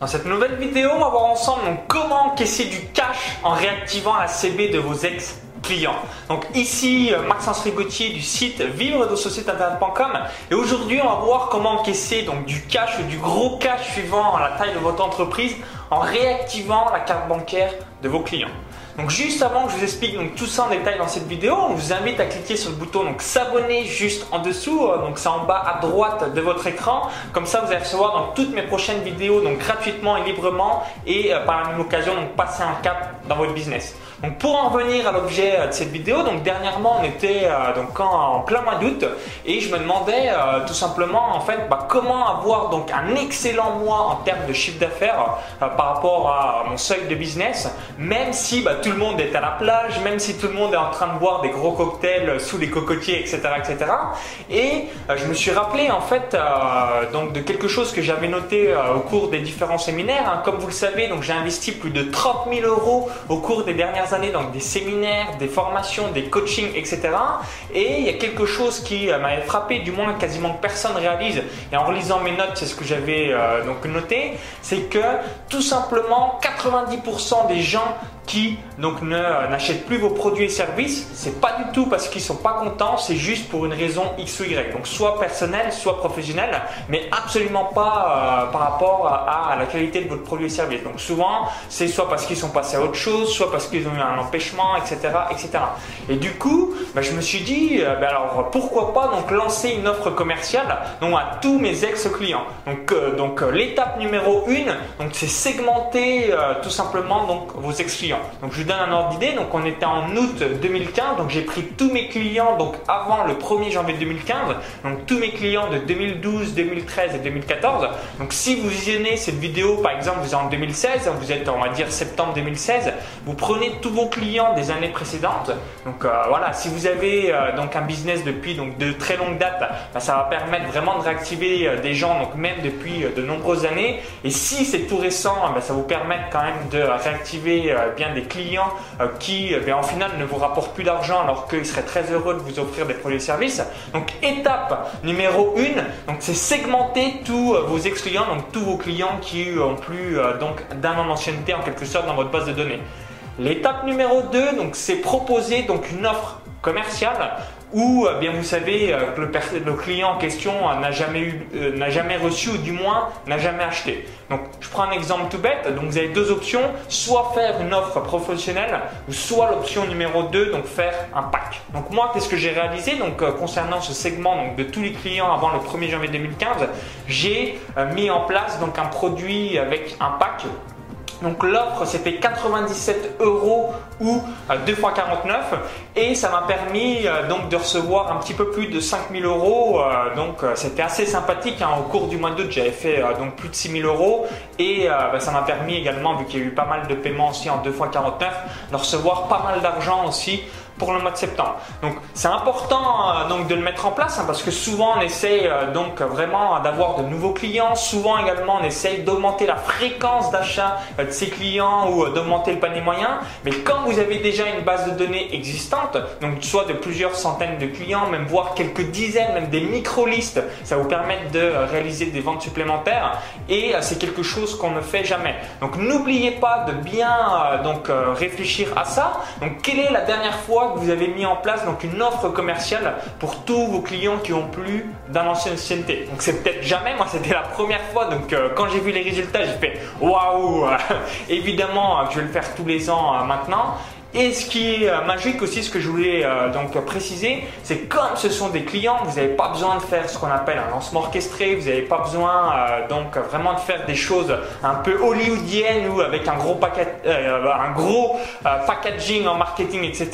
Dans cette nouvelle vidéo, on va voir ensemble comment encaisser du cash en réactivant la CB de vos ex clients. Donc ici euh, Maxence Rigotier du site vivre de et aujourd'hui on va voir comment encaisser donc du cash ou du gros cash suivant la taille de votre entreprise en réactivant la carte bancaire de vos clients. Donc juste avant que je vous explique tout ça en détail dans cette vidéo, on vous invite à cliquer sur le bouton s'abonner juste en dessous, euh, donc c'est en bas à droite de votre écran. Comme ça vous allez recevoir toutes mes prochaines vidéos gratuitement et librement et euh, par la même occasion donc passer un cap dans votre business. Donc pour en revenir à l'objet euh, de cette vidéo, donc dernièrement on était donc en, plein mois d'août et je me demandais tout simplement en fait bah, comment avoir donc un excellent mois en termes de chiffre d'affaires par rapport à mon seuil de business, même si bah, tout le monde est à la plage, même si tout le monde est en train de boire des gros cocktails sous les cocotiers, etc., etc. Et euh, je me suis rappelé en fait euh, donc de quelque chose que j'avais noté euh, au cours des différents séminaires. Hein. Comme vous le savez, donc j'ai investi plus de 30 000 euros au cours des dernières années dans des séminaires, des formations, des coachings, etc. Et il y a quelque chose qui m'avait frappé, du moins quasiment personne réalise. Et en relisant mes notes, c'est ce que j'avais donc noté, c'est que tout simplement 90% des gens qui donc n'achètent plus vos produits et services, c'est pas du tout parce qu'ils sont pas contents, c'est juste pour une raison X ou Y. Donc soit personnelle, soit professionnelle, mais absolument pas euh, par rapport à, la qualité de votre produit et service. Donc souvent, c'est soit parce qu'ils sont passés à autre chose, soit parce qu'ils ont un empêchement, etc., etc. Et du coup, bah, je me suis dit, euh, bah, alors pourquoi pas donc lancer une offre commerciale donc à tous mes ex-clients. Donc euh, donc l'étape numéro une, donc c'est segmenter tout simplement donc vos ex-clients. Donc je vous donne un ordre d'idée. Donc on était en août 2015. Donc j'ai pris tous mes clients donc avant le 1er janvier 2015. Donc tous mes clients de 2012, 2013 et 2014. Donc si vous visionnez cette vidéo par exemple vous êtes en 2016, vous êtes on va dire septembre 2016, vous prenez tous vos clients des années précédentes. Donc euh, voilà, si vous avez euh, donc un business depuis donc de très longue date, bah, ça va permettre vraiment de réactiver euh, des gens donc même depuis de nombreuses années. Et si c'est tout récent, bah, ça vous permet quand même de réactiver bien des clients qui, ben, en final, ne vous rapportent plus d'argent alors qu'ils seraient très heureux de vous offrir des produits et services. Donc, étape numéro 1, c'est segmenter tous vos ex-clients, donc tous vos clients qui ont plus donc d'un an d'ancienneté en quelque sorte dans votre base de données. L'étape numéro 2, donc c'est proposer donc une offre commerciale ou euh, bien vous savez euh, le, client en question euh, n'a jamais, eu, n'a jamais reçu ou du moins n'a jamais acheté. Donc je prends un exemple tout bête, donc vous avez deux options, soit faire une offre professionnelle ou soit l'option numéro 2, donc faire un pack. Donc moi qu'est-ce que j'ai réalisé? Donc concernant ce segment donc, de tous les clients avant le 1er janvier 2015, j'ai mis en place donc un produit avec un pack donc l'offre c'était 97 euros ou 2 x 49 et ça m'a permis euh, donc de recevoir un petit peu plus de 5000 euros. Euh, donc euh, c'était assez sympathique. Hein. Au cours du mois d'août j'avais fait donc plus de 6000 euros et bah, ça m'a permis également vu qu'il y a eu pas mal de paiements aussi en 2 x 49 de recevoir pas mal d'argent aussi pour le mois de septembre. Donc c'est important euh, donc de le mettre en place hein, parce que souvent on essaye euh, donc vraiment d'avoir de nouveaux clients. Souvent également on essaye d'augmenter la fréquence d'achat euh, de ses clients ou d'augmenter le panier moyen. Mais quand vous avez déjà une base de données existante, donc soit de plusieurs centaines de clients, même voire quelques dizaines, même des micro-listes, ça vous permet de réaliser des ventes supplémentaires et c'est quelque chose qu'on ne fait jamais. Donc n'oubliez pas de bien donc réfléchir à ça. Donc quelle est la dernière fois vous avez mis en place donc une offre commerciale pour tous vos clients qui ont plus d'un ancien ancienneté. Donc c'est peut-être jamais, moi c'était la première fois. Donc euh, quand j'ai vu les résultats, j'ai fait waouh. Évidemment, je vais le faire tous les ans euh, maintenant. Et ce qui est euh, magique aussi, ce que je voulais euh, donc préciser, c'est comme ce sont des clients, vous n'avez pas besoin de faire ce qu'on appelle un lancement orchestré, vous n'avez pas besoin euh, donc vraiment de faire des choses un peu hollywoodiennes ou avec un gros, un gros packaging en marketing, etc.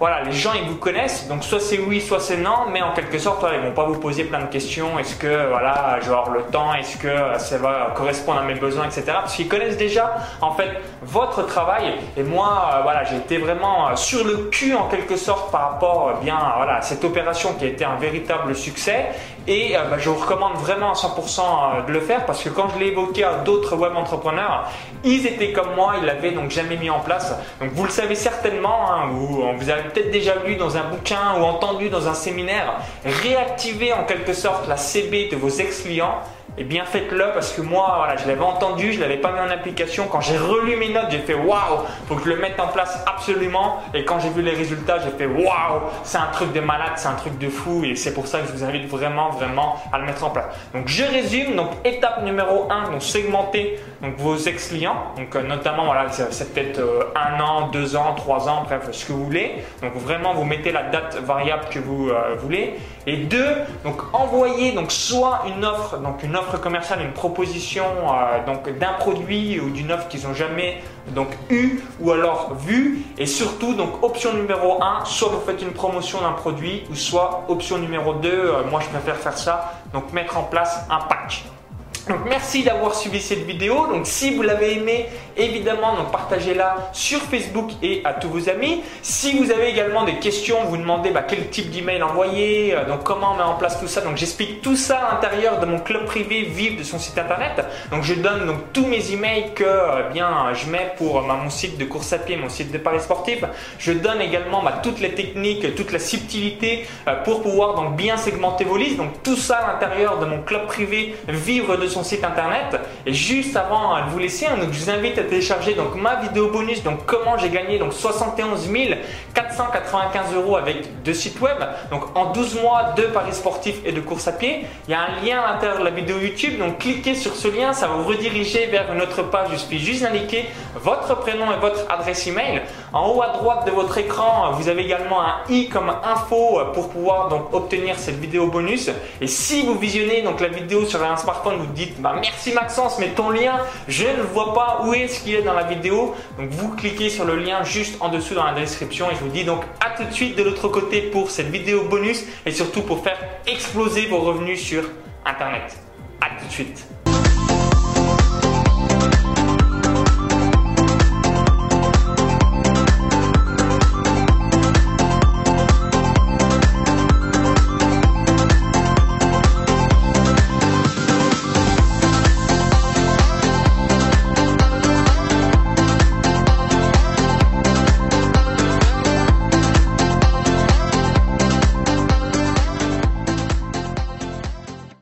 Voilà, les gens ils vous connaissent, donc soit c'est oui, soit c'est non, mais en quelque sorte ils vont pas vous poser plein de questions. Est-ce que voilà, je vais avoir le temps, est-ce que ça va correspondre à mes besoins, etc. Parce qu'ils connaissent déjà en fait votre travail. Et moi, voilà, j'ai était vraiment euh, sur le cul en quelque sorte par rapport euh, bien voilà, à cette opération qui a été un véritable succès. Et euh, bah, je vous recommande vraiment à 100% de le faire parce que quand je l'ai évoqué à d'autres web entrepreneurs, ils étaient comme moi, ils l'avaient donc jamais mis en place. Donc vous le savez certainement, hein, ou vous avez peut-être déjà lu dans un bouquin ou entendu dans un séminaire, réactiver en quelque sorte la CB de vos ex-clients eh bien faites-le parce que moi, voilà, je l'avais entendu, je l'avais pas mis en application. Quand j'ai relu mes notes, j'ai fait waouh, faut que je le mette en place absolument. Et quand j'ai vu les résultats, j'ai fait waouh, c'est un truc de malade, c'est un truc de fou. Et c'est pour ça que je vous invite vraiment, vraiment à le mettre en place. Donc je résume. Donc étape numéro 1, donc segmenter donc vos ex-clients. Donc euh, notamment, voilà, c'est peut-être euh, un an, deux ans, trois ans, bref, ce que vous voulez. Donc vraiment, vous mettez la date variable que vous euh, voulez. Et deux, donc envoyer donc soit une offre, donc une offre commerciale, une proposition donc d'un produit ou d'une offre qu'ils n'ont jamais donc eu ou alors vu. Et surtout, donc option numéro 1, soit vous faites une promotion d'un produit ou soit option numéro 2, moi je préfère faire ça, donc mettre en place un pack. Donc merci d'avoir suivi cette vidéo. Donc si vous l'avez aimé, évidemment, partagez-la sur Facebook et à tous vos amis. Si vous avez également des questions, vous demandez bah, quel type d'email envoyer, euh, donc comment on met en place tout ça. Donc j'explique tout ça à l'intérieur de mon club privé Vive de son site internet. Donc je donne donc tous mes emails que euh, bien je mets pour bah, mon site de course à pied, mon site de paris sportif. Je donne également bah, toutes les techniques, toute la subtilité euh, pour pouvoir donc bien segmenter vos listes. Donc tout ça à l'intérieur de mon club privé Vivre de son site internet. Et juste avant de vous laisser, hein, donc, je vous invite à télécharger donc, ma vidéo bonus, donc comment j'ai gagné donc 71 495 euros avec deux sites web. Donc en 12 mois de paris sportifs et de course à pied. Il y a un lien à l'intérieur de la vidéo YouTube. Donc cliquez sur ce lien, ça va vous rediriger vers une autre page. Je suis juste indiquer votre prénom et votre adresse email. En haut à droite de votre écran, vous avez également un i comme info pour pouvoir donc obtenir cette vidéo bonus. Et si vous visionnez donc la vidéo sur un smartphone, vous dites bah, merci Maxence, mais ton lien, je ne vois pas où est-ce qu'il est dans la vidéo. Donc vous cliquez sur le lien juste en dessous dans la description et je vous dis donc à tout de suite de l'autre côté pour cette vidéo bonus et surtout pour faire exploser vos revenus sur Internet. À tout de suite.